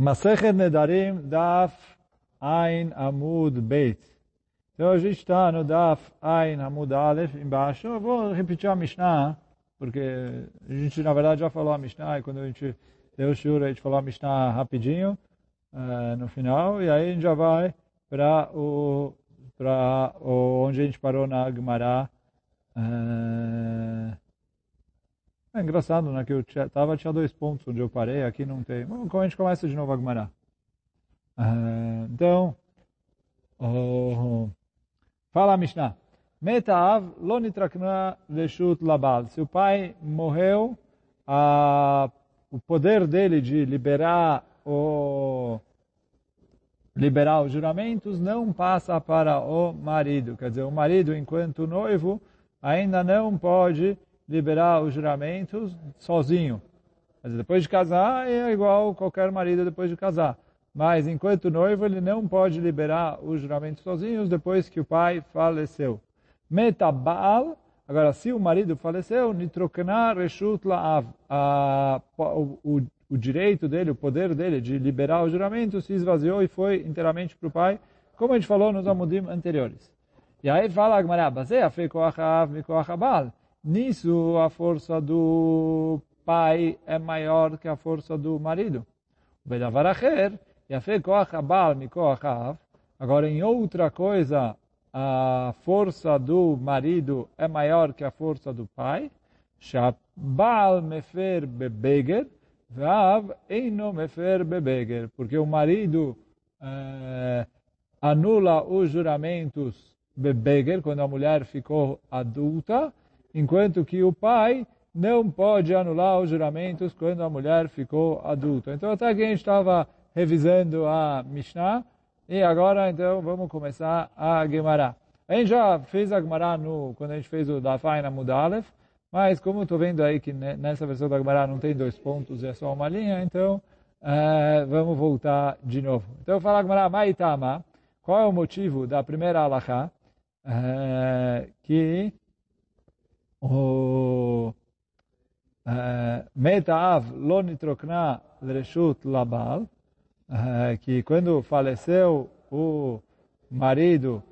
Masechet Nedarim Daf Ein Amud Beit. Então a gente está no Daf Ein Amud Aleph embaixo. Eu vou repetir a Mishnah, porque a gente na verdade já falou a Mishnah e quando a gente deu o shur, a gente falou a Mishnah rapidinho uh, no final e aí a gente já vai para o para onde a gente parou na Gemara. Uh, é engraçado, né? Que eu tinha, tava, tinha dois pontos onde eu parei, aqui não tem. Bom, a gente começa de novo a Gemara. Uh, então, oh, fala Mishnah. Metaav lo nitrakna leshut labal. Se o pai morreu, a, o poder dele de liberar o liberar os juramentos não passa para o marido. Quer dizer, o marido, enquanto noivo, ainda não pode liberar os juramentos sozinho. Mas depois de casar é igual qualquer marido depois de casar. Mas enquanto noivo ele não pode liberar os juramentos sozinhos depois que o pai faleceu. Metabal, agora se o marido faleceu, nitrokna reshut la'av, o, o direito dele, o poder dele de liberar os juramentos se esvaziou e foi inteiramente para o pai, como a gente falou nos amudim anteriores. E aí fala a Gemara, Bazé, Afei Koachav, Mikoachabal. Nisso, a força do pai é maior que a força do marido. Koach Abal Mikoachav. Agora, em outra coisa, a força do marido é maior que a força do pai. Shabal. Porque o marido eh, anula os juramentos Bebeger, quando a mulher ficou adulta, enquanto que o pai não pode anular os juramentos quando a mulher ficou adulta. Então, até aqui a gente estava revisando a Mishnah, e agora, então, vamos começar a Gemara. A gente já fez a Gemara no, quando a gente fez o Dafaina Mudalef, mas como estou vendo aí que nessa versão da Gemara não tem dois pontos, é só uma linha, então é, vamos voltar de novo. Então, eu falo a Gemara, Maitama, qual é o motivo da primeira alahá? É, que o Metaav lo nitrokna lereshut labal, que quando faleceu o marido,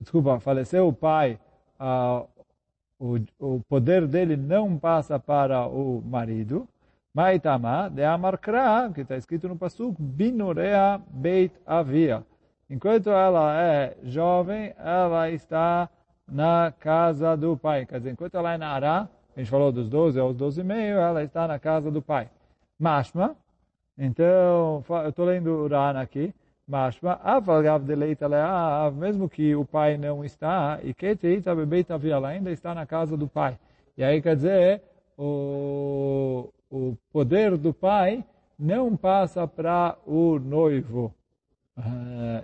desculpa, faleceu o pai, o, o poder dele não passa para o marido. Maitama de Amarkra, que está escrito no Pasuk, Binurea Beit Avia. Enquanto ela é jovem, ela está na casa do pai. Quer dizer, enquanto ela é na Ará, a gente falou dos 12 aos 12 e meio, ela está na casa do pai. Mashma, então, eu estou lendo o Rana aqui, Mashma, avalgav de leita mesmo que o pai não está, e que teita bebeita ela ainda está na casa do pai. E aí quer dizer, o, o poder do pai não passa para o noivo.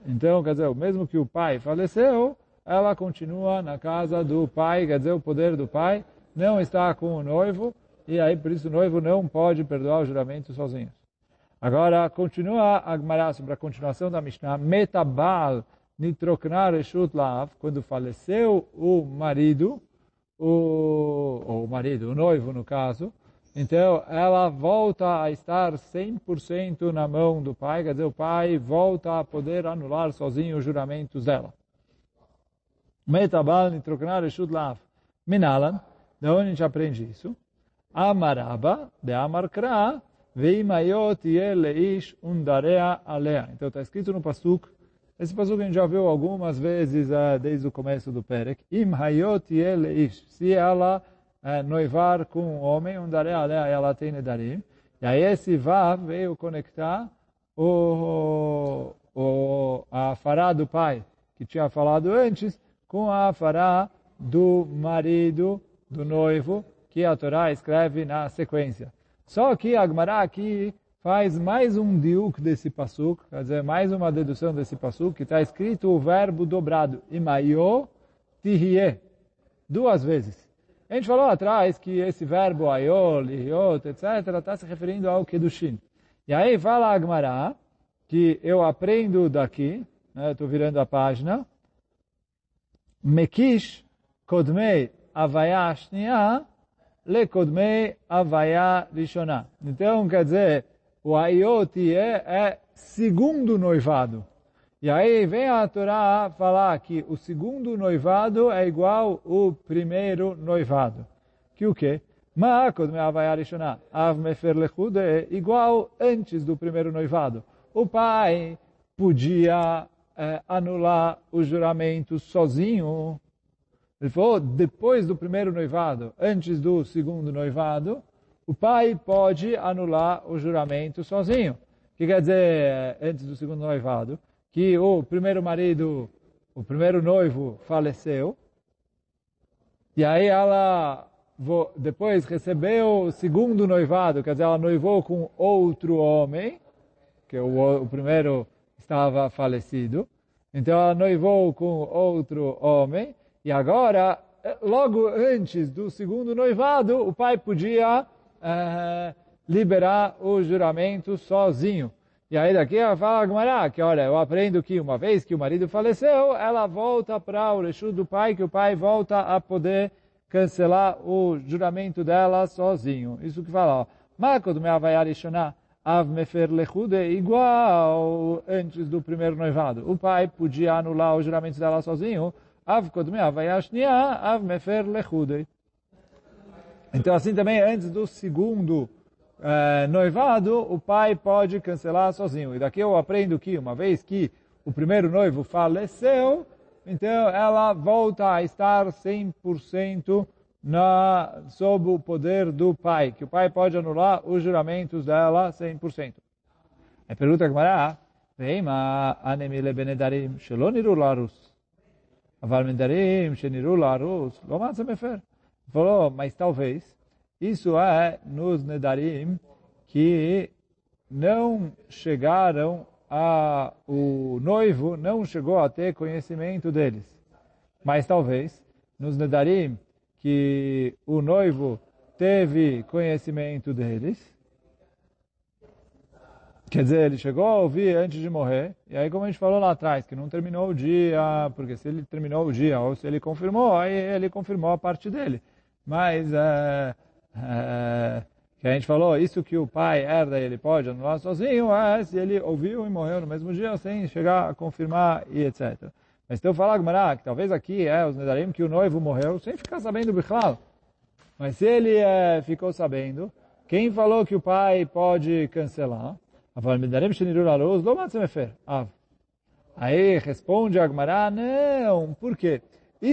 Então, quer dizer, mesmo que o pai faleceu, ela continua na casa do pai, quer dizer, o poder do pai não está com o noivo, e aí por isso o noivo não pode perdoar o juramento sozinho. Agora, continua a Gemara sobre a continuação da Mishnah, Metabal nitroknar reshut quando faleceu o marido, o, o marido, o noivo no caso, então ela volta a estar 100% na mão do pai, quer dizer, o pai volta a poder anular sozinho os juramentos dela. Metabal nitroknar reshut lav. Minalan, de onde a gente aprende isso? Amaraba, de Amarkra, veimayot yeleish undarea alea. Então está escrito no Pasuk, esse Pasuk a gente já viu algumas vezes uh, desde o começo do Perek. Im yeleish. Se ela uh, noivar com um homem, undarea alea, ela tem nedarim. E aí esse Vav veio conectar o, o, a fará do pai, que tinha falado antes, com a fará do marido, do noivo, que a Torá escreve na sequência. Só que Agmará aqui faz mais um diuk desse pasuk, quer dizer, mais uma dedução desse pasuk, que está escrito o verbo dobrado, imayo tihye, duas vezes. A gente falou atrás que esse verbo ayol, liot, etc., está se referindo ao kedushin. E aí fala Agmará, que eu aprendo daqui, estou né, virando a página, Mekish Kodmei Avaya Shnia Lekodmei Avaya Rishona. Então, quer dizer, o Ayot é, segundo noivado. E aí vem a Torá falar que o segundo noivado é igual o primeiro noivado. Que o quê? é igual antes do primeiro noivado. O pai podia é, anular o juramento sozinho. Ele falou, depois do primeiro noivado, antes do segundo noivado, o pai pode anular o juramento sozinho. O que quer dizer é, antes do segundo noivado? que o primeiro marido, o primeiro noivo faleceu, e aí ela depois recebeu o segundo noivado, quer dizer, ela noivou com outro homem, que o, o primeiro estava falecido, então ela noivou com outro homem, e agora, logo antes do segundo noivado, o pai podia é, liberar o juramento sozinho. E aí daqui ela fala Gumará, que olha, eu aprendo que uma vez que o marido faleceu, ela volta para o Reshut do pai, que o pai volta a poder cancelar o juramento dela sozinho. Isso que fala, ó. Marco do meu Havaiarishonah, Av Mefer Lechude, igual antes do primeiro noivado. O pai podia anular o juramento dela sozinho. Av Kodme Havaiashnia, Av. Então assim também antes do segundo é, noivado, o pai pode cancelar sozinho. E daqui eu aprendo que uma vez que o primeiro noivo faleceu, então ela volta a estar 100% na, sob o poder do pai, que o pai pode anular os juramentos dela 100%. É pergunta que Mará, Veima anemile benedarim shelo larus. Aval sheniru larus, lo matzamefer. Falou, mas talvez isso é nos Nedarim que não chegaram a o noivo não chegou a ter conhecimento deles. Mas talvez nos Nedarim que o noivo teve conhecimento deles. Quer dizer, ele chegou a ouvir antes de morrer, e aí como a gente falou lá atrás, que não terminou o dia, porque se ele terminou o dia, ou se ele confirmou, aí ele confirmou a parte dele. Mas uh, é, que a gente falou, isso que o pai herda ele pode anular sozinho, é se ele ouviu e morreu no mesmo dia sem chegar a confirmar e etc. Mas então falar Gmará, que talvez aqui é os Nedarim que o noivo morreu sem ficar sabendo Bichlal. Mas se ele é, ficou sabendo, quem falou que o pai pode cancelar? Aí responde a Gmará, não, por quê? Se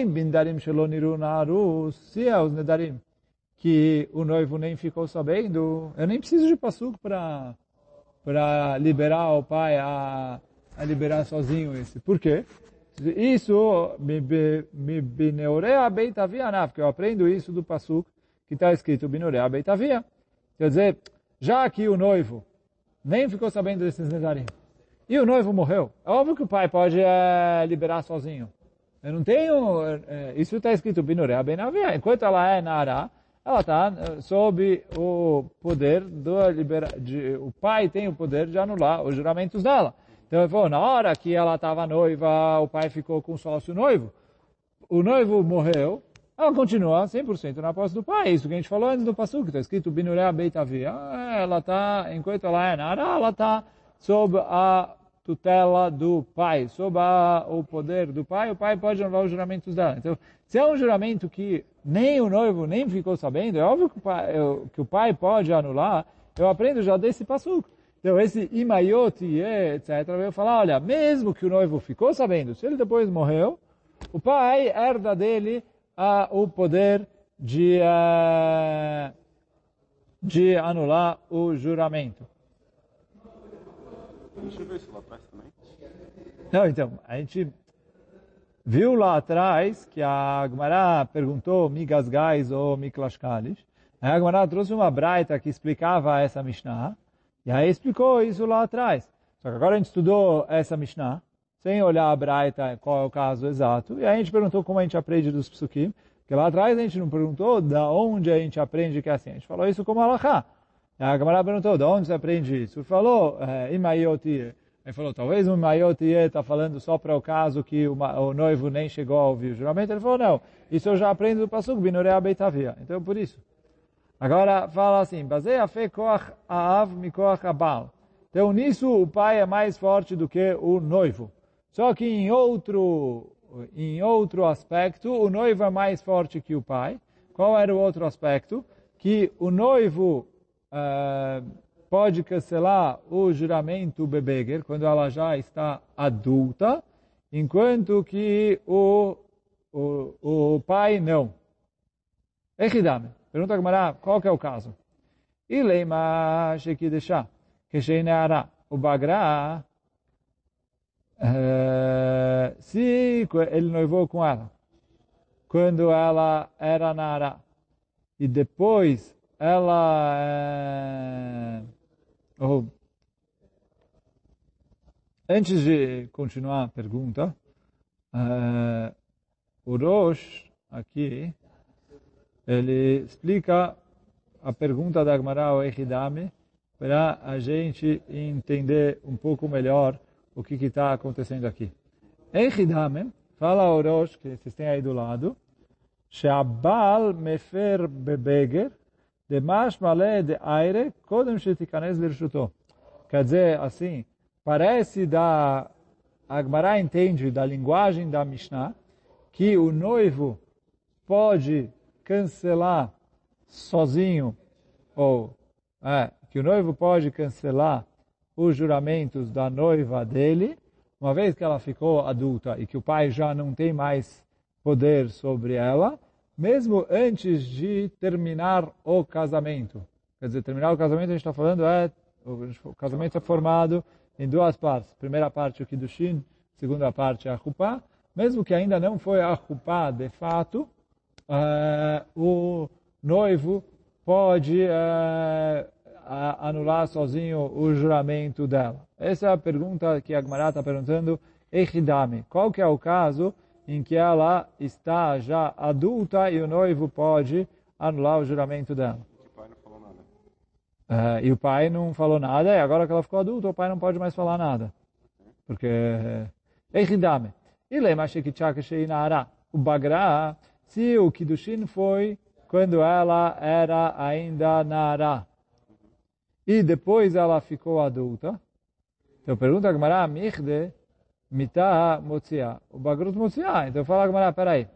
é os Nedarim que o noivo nem ficou sabendo, eu nem preciso de passuco para para liberar o pai a, a liberar sozinho esse. Por quê? Isso me bineurea beitavia nav, que eu aprendo isso do passuco que está escrito bineurea beitavia. Quer dizer, já que o noivo nem ficou sabendo desses nedarim, e o noivo morreu, é óbvio que o pai pode é, liberar sozinho. Eu não tenho, é, isso está escrito bineurea beitavia. Enquanto ela é Nara, ela está sob o poder do libera... De, o pai tem o poder de anular os juramentos dela. Então ele falou, na hora que ela estava noiva, o pai ficou com o sócio noivo. O noivo morreu, ela continua 100% na posse do pai. Isso que a gente falou antes do passo, que está escrito Binuré Beitavia. Ela está, enquanto ela é nara, ela está sob a tutela do pai, sob a, o poder do pai, o pai pode anular os juramentos dela. Então, se é um juramento que nem o noivo nem ficou sabendo, é óbvio que o pai, que o pai pode anular, eu aprendo já desse passo. Então, esse imaiot, etc., eu falar, olha, mesmo que o noivo ficou sabendo, se ele depois morreu, o pai herda dele uh, o poder de, uh, de anular o juramento. Deixa eu ver isso lá atrás também. Não, então, a gente viu lá atrás que a Agmará perguntou Migasgais ou Miklashkalish. A Agmará trouxe uma braita que explicava essa Mishnah. E aí explicou isso lá atrás. Só que agora a gente estudou essa Mishnah, sem olhar a braita, qual é o caso exato. E aí a gente perguntou como a gente aprende dos psukim. Porque lá atrás a gente não perguntou da onde a gente aprende que é assim. A gente falou isso como alahá. A Gamara perguntou, de onde você aprende isso? Falou, é, Imayotir. Ele falou, talvez o Mayotie está falando só para o caso que o, noivo nem chegou a ouvir o juramento. Ele falou, não, isso eu já aprendo do Pasuk, Binorea Beitavia. Então, por isso. Agora fala assim, baseia fé koach aav mikoach abal. Então nisso o pai é mais forte do que o noivo. Só que em outro, em outro aspecto, o noivo é mais forte que o pai. Qual era o outro aspecto? Que o noivo uh, pode cancelar o juramento bebeger quando ela já está adulta, enquanto que o, o, o pai não. Echidame. Pergunta a Gamara, qual que é o caso? Ileima shekidesha, kesheneara, o bagra, uh, se ele noivou com ela, quando ela era nara, e depois ela... Oh, antes de continuar a pergunta, uh, o Rosh, aqui, ele explica a pergunta da Agmará ao Echidame para a gente entender um pouco melhor o que está acontecendo aqui. Echidame fala ao Rosh, que vocês têm aí do lado, שהבעל מפר בבגר, דמש מלא דאיירה, קודם שתיכנס לרשותו. Quer dizer, assim, parece da... A Agmará entende da linguagem da Mishnah que o noivo pode cancelar sozinho, ou é, que o noivo pode cancelar os juramentos da noiva dele, uma vez que ela ficou adulta e que o pai já não tem mais poder sobre ela, mesmo antes de terminar o casamento. Quer dizer, terminar o casamento, a gente está falando, é, o casamento é formado em duas partes. Primeira parte, o Kiddushin, segunda parte, a Chupá. Mesmo que ainda não foi a Chupá de fato, uh, o noivo pode uh, anular sozinho o juramento dela? Essa é a pergunta que a Gemara está perguntando. Echidame. Qual que é o caso em que ela está já adulta e o noivo pode anular o juramento dela? Uh, e o pai não falou nada, e agora que ela ficou adulta, o pai não pode mais falar nada. Porque... Echidame. E lema shekichaka sheinara. O bagra se o Kiddushin foi quando ela era ainda Nara. E depois ela ficou adulta. Então pergunta a Gemara, Michde, Mitah Motzia. O Bagrut Motzia. Então fala a Gemara, peraí.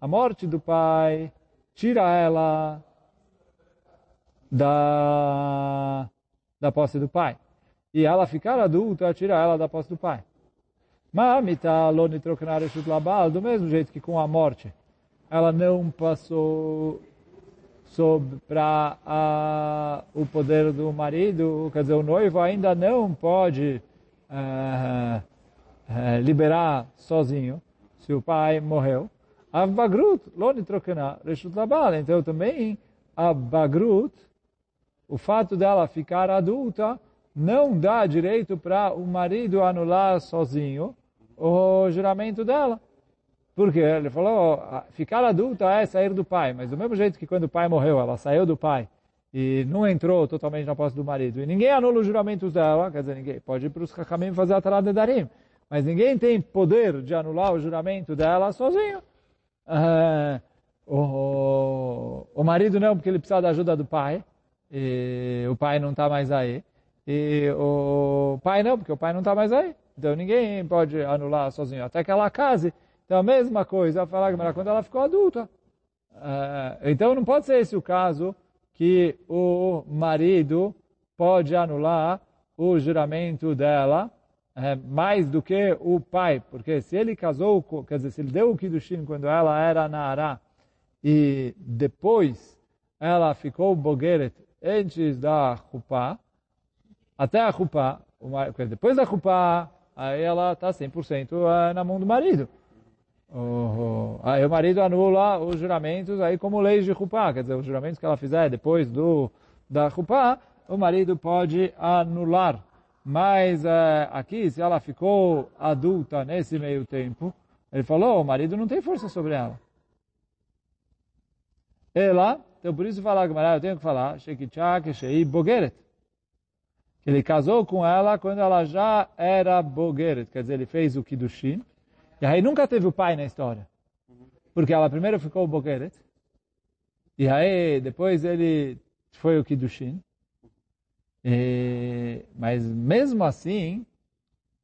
A morte do pai tira ela da, da posse do pai. E ela ficar adulta tira ela da posse do pai. Mas Mitah Lonitroknar Labal, do mesmo jeito que com a morte ela não passou para o poder do marido, quer dizer, o noivo ainda não pode uh, uh, liberar sozinho, se o pai morreu. A bagrut, loni trocana, reshut. Então também a bagrut, o fato dela ficar adulta, não dá direito para o marido anular sozinho o juramento dela. Porque ele falou, ficar adulta é sair do pai, mas do mesmo jeito que quando o pai morreu, ela saiu do pai e não entrou totalmente na posse do marido, e ninguém anula os juramentos dela, quer dizer, ninguém pode ir para os Hakamim fazer a de Darim, mas ninguém tem poder de anular o juramento dela sozinho. Uh, o, o marido não, porque ele precisa da ajuda do pai, e o pai não está mais aí. E o pai não, porque o pai não está mais aí. Então ninguém pode anular sozinho, até que ela case. Então a mesma coisa, falar quando ela ficou adulta. Uh, então não pode ser esse o caso que o marido pode anular o juramento dela uh, mais do que o pai, porque se ele casou, quer dizer, se ele deu o Kiddushin quando ela era Nara e depois ela ficou Bogeret antes da Chupá, até a Chupá, depois da Chupá, aí ela está 100% eh, na mão do marido. Aí o marido anula os juramentos aí como leis de Rupá, quer dizer, os juramentos que ela fizer depois do da Rupá, o marido pode anular. Mas é, aqui, se ela ficou adulta nesse meio tempo, ele falou, o marido não tem força sobre ela. Ela, então por isso falar, eu tenho que falar, Shekichak Shei Bogeret. Ele casou com ela quando ela já era Bogeret, quer dizer, ele fez o Kiddushin, e aí nunca teve o pai na história. Porque ela primeiro ficou Bokeret. E aí depois ele foi o Kiddushin. E, mas mesmo assim,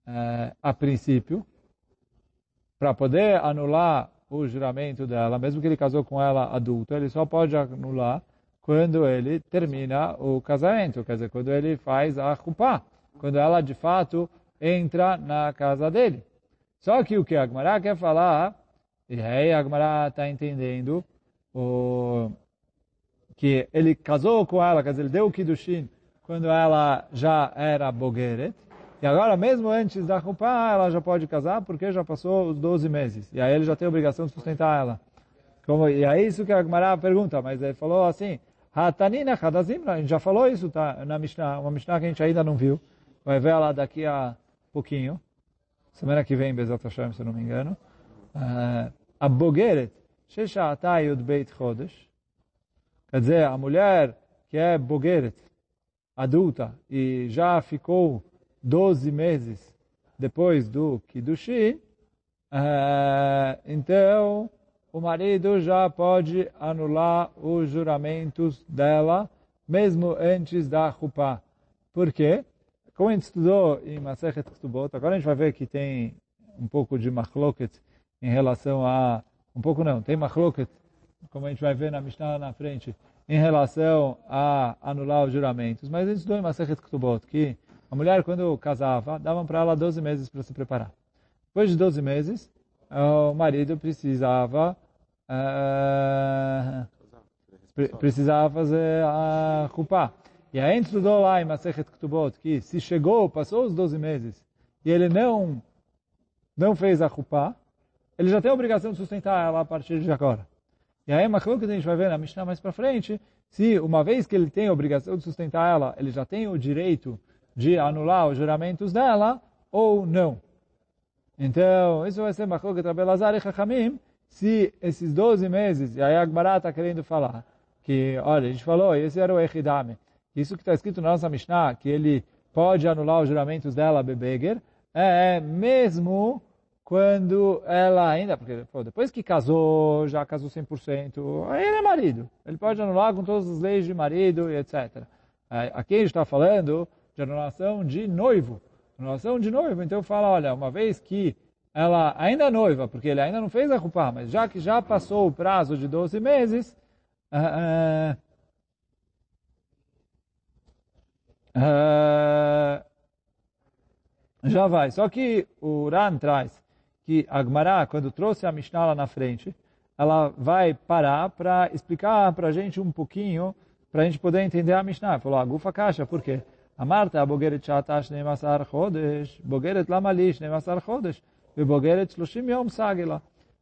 é, a princípio, para poder anular o juramento dela, mesmo que ele casou com ela adulta, ele só pode anular quando ele termina o casamento, quer dizer, quando ele faz a chupá, quando ela de fato entra na casa dele. Só que o que a Agmará quer falar, e aí a Agmará está entendendo, o, que ele casou com ela, quer dizer, ele deu o Kiddushin quando ela já era Bogeret, e agora, mesmo antes da Chupá, ela já pode casar, porque já passou os 12 meses. E aí ele já tem a obrigação de sustentar ela. Como, e é isso que a pergunta, mas ele falou assim, Hatanina Hadazim, a gente já falou isso tá, na Mishnah, uma Mishnah que a gente ainda não viu. Vai ver ela daqui a pouquinho. Semana que vem, Bezat Hashem, se não me engano. Uh, a Bogeret, Shesha Yud Beit Chodesh, quer dizer, a mulher que é Bogeret, adulta, e já ficou 12 meses depois do Kiddushin, uh, então o marido já pode anular os juramentos dela, mesmo antes da Chupá. Por quê? Como a gente estudou em Masechet Ktubot, agora a gente vai ver que tem um pouco de machloket em relação a... Um pouco não, tem machloket, como a gente vai ver na Mishnah na frente, em relação a anular os juramentos. Mas a gente estudou em Masechet Ktubot que a mulher, quando casava, davam para ela 12 meses para se preparar. Depois de 12 meses, o marido precisava uh, precisava fazer a culpa. E a gente estudou lá em Masechet Ktubot que se chegou, passou os 12 meses, e ele não não fez a culpa, ele já tem a obrigação de sustentar ela a partir de agora. E aí, coisa que a gente vai ver na Mishnah mais para frente, se uma vez que ele tem a obrigação de sustentar ela, ele já tem o direito de anular os juramentos dela, ou não. Então, isso vai ser que Rabelazar e Chachamim, se esses 12 meses, e aí Agmará está querendo falar, que, olha, a gente falou, esse era o Echidame, isso que está escrito na nossa Mishnah, que ele pode anular os juramentos dela, Bebeger, é mesmo quando ela ainda, porque pô, depois que casou, já casou 100%, aí ele é marido. Ele pode anular com todas as leis de marido e etc. É, aqui a gente está falando de anulação de noivo. Anulação de noivo, então fala, olha, uma vez que ela ainda é noiva, porque ele ainda não fez a culpa, mas já que já passou o prazo de 12 meses, uh, uh, já vai. Só que o Ran traz que a Gmará, quando trouxe a Mishnah lá na frente, ela vai parar para explicar para a gente um pouquinho, para a gente poder entender a Mishnah. Falou, a gufa caixa, por quê? אמרת, הבוגרת שעתה 12 חודש, בוגרת למה לי 12 חודש? ובוגרת 30 יום סגלה.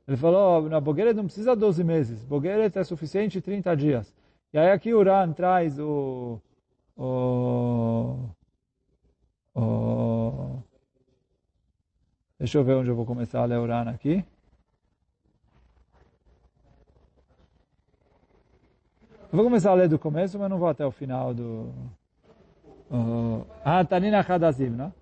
Ele falou, na Bogueret não precisa 12 meses, Bogueret é suficiente 30 dias. E aí aqui o Ran traz o, o, o... Deixa eu ver onde eu vou começar a ler o Ran aqui. Eu vou começar a ler do começo, mas não vou até o final do... Ah, Tanina Hadazim, não?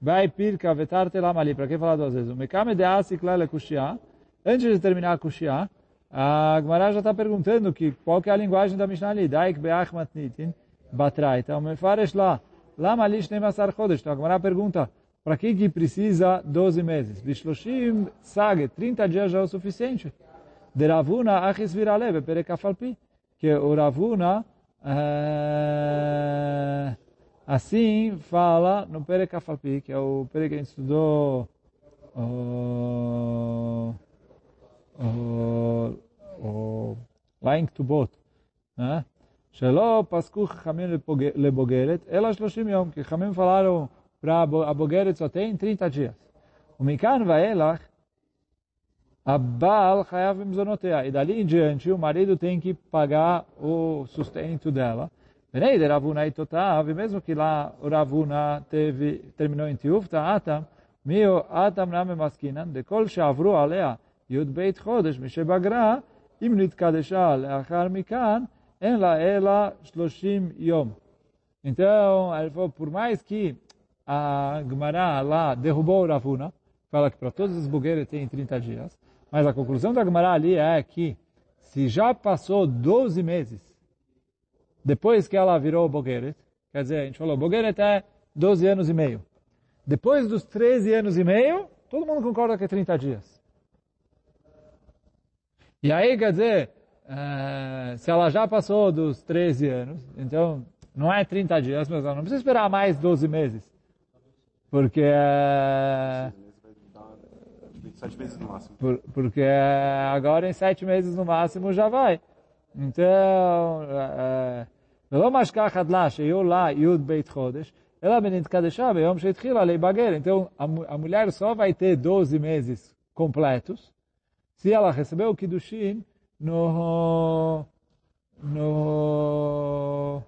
Vai pirka vetarte lamali. Para que falar duas vezes? O mekame de asikla le kushia. Antes de terminar a kushia, a Gemara já está perguntando que, qual que é a linguagem da Mishnah ali. Daik beach matnitin batraita. O mefaresh lá. Lama lish nemasar chodesh. Então a Gemara pergunta, para que que precisa 12 meses? Bishloshim sage, 30 dias já é o suficiente. De Ravuna achis virale, perekafalpi. Que o Ravuna... Uh, Assim fala no Pere Kafalpi, que é o Pere que a gente estudou uh, uh, uh, lá em Ktubot, né? שלא פסקו חכמים לבוגרת, אלא 30 יום, כי חכמים falaram para a bogeret só tem 30 dias. ומכאן ואילך, הבעל חייב במזונותיה, e dali em diante o marido tem que pagar o sustento dela. Venei de Ravuna e Totav, mesmo que lá o Ravuna teve, terminou em Tiufta, Atam, Mio Atam Name Maskinan, de kol שעברו עליה י"ב חודש משבגרה, אם נתקדשה לאחר מכאן, ela, ela, shloshim yom. Então, falou, por mais que a Gemara lá derrubou o Ravuna, fala que para todos os bugueiros tem 30 dias, mas a conclusão da Gemara ali é que se já passou 12 meses depois que ela virou Bogueret, quer dizer, a gente falou, Bogueret é 12 anos e meio. Depois dos 13 anos e meio, todo mundo concorda que é 30 dias. E aí, quer dizer, uh, se ela já passou dos 13 anos, então não é 30 dias, mas ela não precisa esperar mais 12 meses. Porque... Uh, Sete meses no máximo. Por, porque agora em sete meses no máximo já vai. Então, ולא משכח עד שיהיו לה י' בית חודש, אלא בנתקדשה ביום שהתחילה להיבגר. Então, a, mulher só vai ter 12 meses completos se ela recebeu o Kiddushin no, no,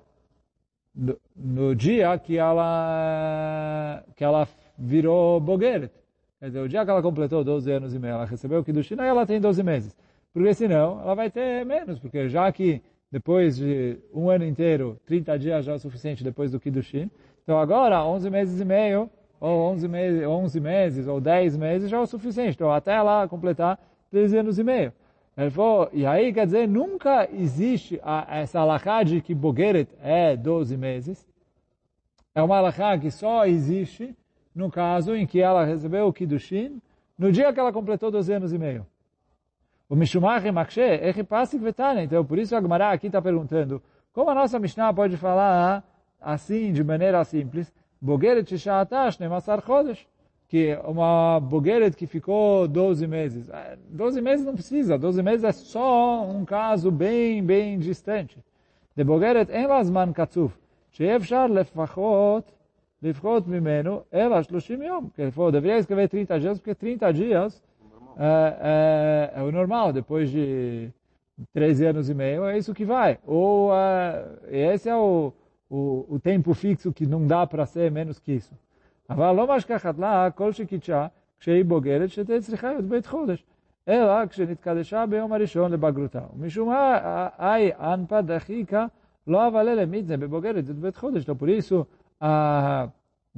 no, dia que ela, que ela virou Bogeret. Quer dizer, o dia que ela completou 12 anos e meio, ela recebeu o Kiddushin, aí ela tem 12 meses. Porque senão, ela vai ter menos, porque já que depois de um ano inteiro, 30 dias já é o suficiente depois do Kiddushin, então agora, 11 meses e meio, ou 11 meses, 11 meses ou 10 meses já é o suficiente. Então, até ela completar 13 anos e meio. Ele falou, e aí, quer dizer, nunca existe a, essa alahá de que Bogeret é 12 meses. É uma alahá que só existe no caso em que ela recebeu o Kiddushin, no dia que ela completou 12 anos e meio. O Mishumach Makshe, Echipasik Vetane. Então, por isso a Gemara aqui está perguntando, como a nossa Mishnah pode falar assim, de maneira simples, Bogeret Shishatash Nemasar Chodesh, que uma Bogeret que ficou 12 meses. 12 meses não precisa, 12 meses é só um caso bem, bem distante. De Bogeret en Lazman Katzuf, שאפשר לפחות לפחות ממנו, אלא 30 יום. Que ele falou, deveria escrever 30 dias, porque 30 dias é, é, é, o normal, depois de 13 anos e meio, é isso que vai. Ou é, esse é o, o, o, tempo fixo que não dá para ser menos que isso. אבל לא משכחת לה כל שקידשה כשהיא בוגרת שתהיה צריכה להיות בית חודש, אלא כשנתקדשה ביום הראשון לבגרותה. ומשום מה, אי אנפא דחיקה לא אבלה למיתזה בבוגרת את בית חודש. Então, por isso, a,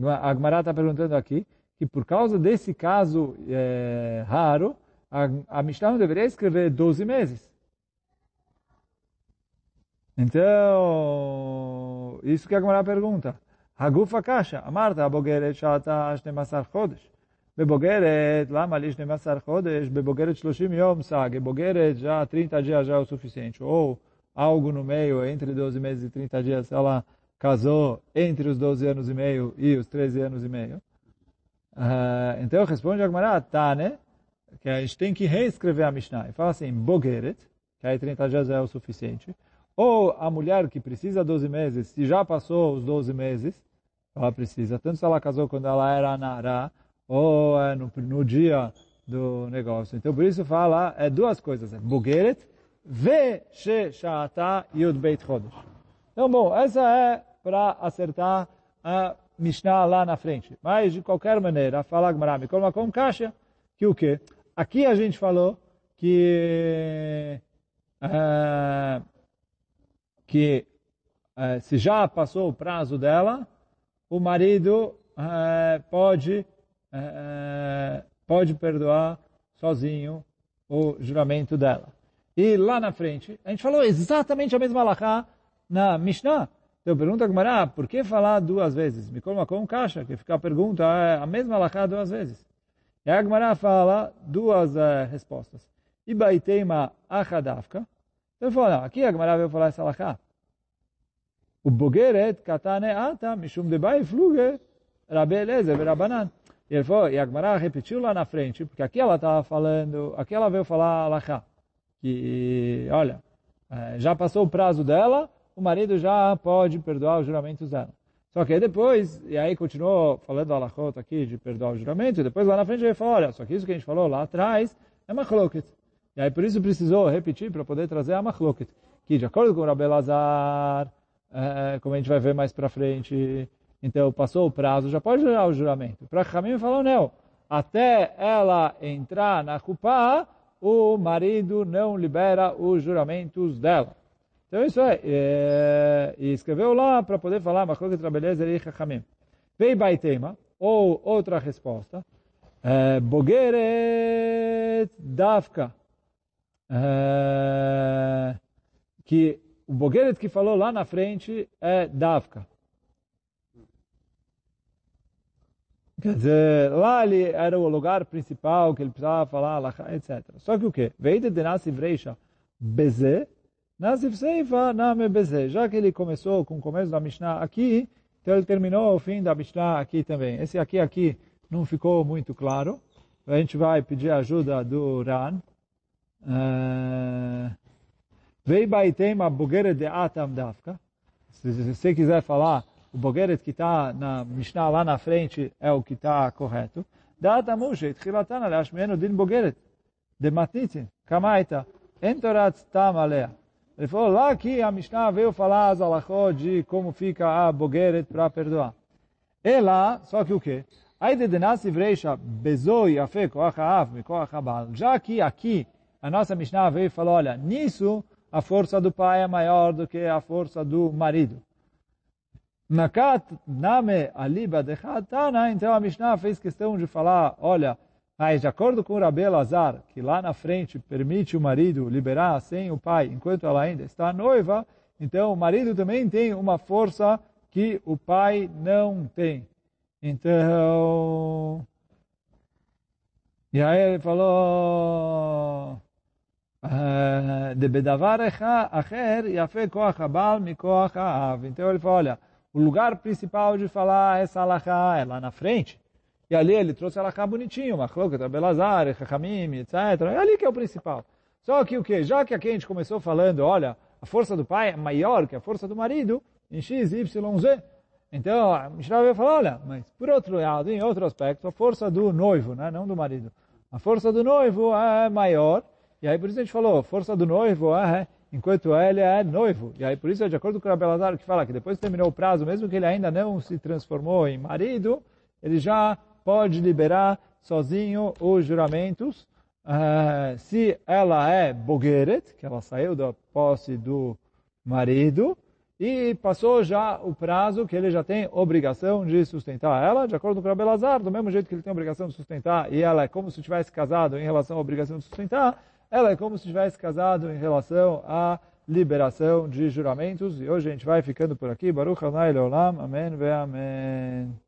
a Agmará está perguntando aqui que por causa desse caso é, raro, a, a Mishnah não deveria escrever 12 meses. Então, isso que a Agmará pergunta. Hagufa kasha, amarta, הבוגרת שעתה 12 חודש. בבוגרת, למה לי 12 חודש? בבוגרת 30 יום סג, בבוגרת já 30 dias já é o suficiente. Ou algo no meio, entre 12 meses e 30 dias, ela casou entre os 12 anos e meio e os 13 anos e meio. Uh, então responde a Gemara, tá, né? Que a gente tem que reescrever a Mishnah. E fala assim, Bogeret, que aí 30 dias é o suficiente. Ou a mulher que precisa 12 meses, se já passou os 12 meses, ela precisa, tanto se ela casou quando ela era Nara, ou é no, no dia do negócio. Então por isso fala, é duas coisas, é Bogeret, ve she sha'ata yud beit chodesh. Então, bom, essa é para acertar a Mishnah lá na frente. Mas, de qualquer maneira, fala Gmará, me coloca com caixa, que o quê? Aqui a gente falou que, uh, que uh, se já passou o prazo dela, o marido uh, pode, pode perdoar sozinho o juramento dela. E lá na frente, a gente falou exatamente a mesma alahá na Mishnah. Então pergunta a Gemara, por que falar duas vezes? Me coloca com caixa, que fica a pergunta, é a mesma alahá duas vezes. E a Gemara fala duas uh, respostas. Ibaiteima achadavka. Então fala, aqui a Gemara veio falar essa alahá. O bogeret katane ata mishum debai fluge Rabi verabanan. E ele falou, e a Gemara repetiu lá na frente, porque aqui ela estava falando, aqui ela veio falar alahá. Que, olha, eh, já passou o prazo dela, o marido já pode perdoar os juramentos dela. Só que aí depois, e aí continuou falando a alachot aqui de perdoar o juramento, e depois lá na frente ele falou, olha, só que isso que a gente falou lá atrás é machloket. E aí por isso precisou repetir para poder trazer a machloket. Que de acordo com o Rabbi Lazar, é, como a gente vai ver mais para frente, então passou o prazo, já pode jurar o juramento. Para Hamim falou, não, até ela entrar na culpa, o marido não libera os juramentos dela. Então isso é, é e escreveu lá para poder falar Machloket Rabelezer e Chachamim. Vei Baitema, ou outra resposta, é, Bogeret é, que o Bogeret que falou lá na frente é Davka. Quer dizer, lá ele era o lugar principal que ele precisava falar, etc. Só que o quê? Veide de Nasif Reisha Beze, Nasif Seifa Name Beze. Já que ele começou com o começo da Mishnah aqui, então ele terminou o fim da Mishnah aqui também. Esse aqui, aqui, não ficou muito claro. A gente vai pedir ajuda do Ran. Uh, Vei baitem a bogeret de atam dafka. Se você quiser falar, o bogeret que está na Mishnah lá na frente é o que está correto. Data mushe, tchilatan alashmenu din bogeret. De matnitin, kamaita, entorat tam alea. Ele falou lá que a Mishnah veio falar as alachot de como fica a bogeret para perdoar. E lá, só que o quê? Aí de denasi vreisha bezoi afe koach haav mi koach habal. Já que aqui a nossa Mishnah veio e falou, olha, nisso a força do pai é maior do que a força do marido. Nakat name aliba de Tana, então a Mishnah fez questão de falar, olha, mas de acordo com o Rabi Lazar, que lá na frente permite o marido liberar sem o pai enquanto ela ainda está noiva, então o marido também tem uma força que o pai não tem. Então, e aí ele falou, Então ele falou, olha, o lugar principal de falar essa alahá é lá na frente. E ali ele trouxe alahá bonitinho, machloket, etc. É ali que é o principal. Só que o que? Já que aqui a gente começou falando, olha, a força do pai é maior que a força do marido, em x, y, z. Então, a Mishnah vai falar, olha, mas por outro lado, em outro aspecto, a força do noivo, né, não do marido. A força do noivo é maior, e aí por isso a gente falou, força do noivo é, enquanto ele é noivo. E aí por isso de acordo com o Rabelazar que fala que depois terminou o prazo, mesmo que ele ainda não se transformou em marido, ele já pode liberar sozinho os juramentos. Uh, se ela é bogeret, que ela saiu da posse do marido, e passou já o prazo que ele já tem obrigação de sustentar ela, de acordo com o Rabelazar, do mesmo jeito que ele tem obrigação de sustentar, e ela é como se tivesse casado em relação à obrigação de sustentar, ela é como se tivesse casado em relação à liberação de juramentos. E hoje a gente vai ficando por aqui. Baruch Leolam. Amém Amém.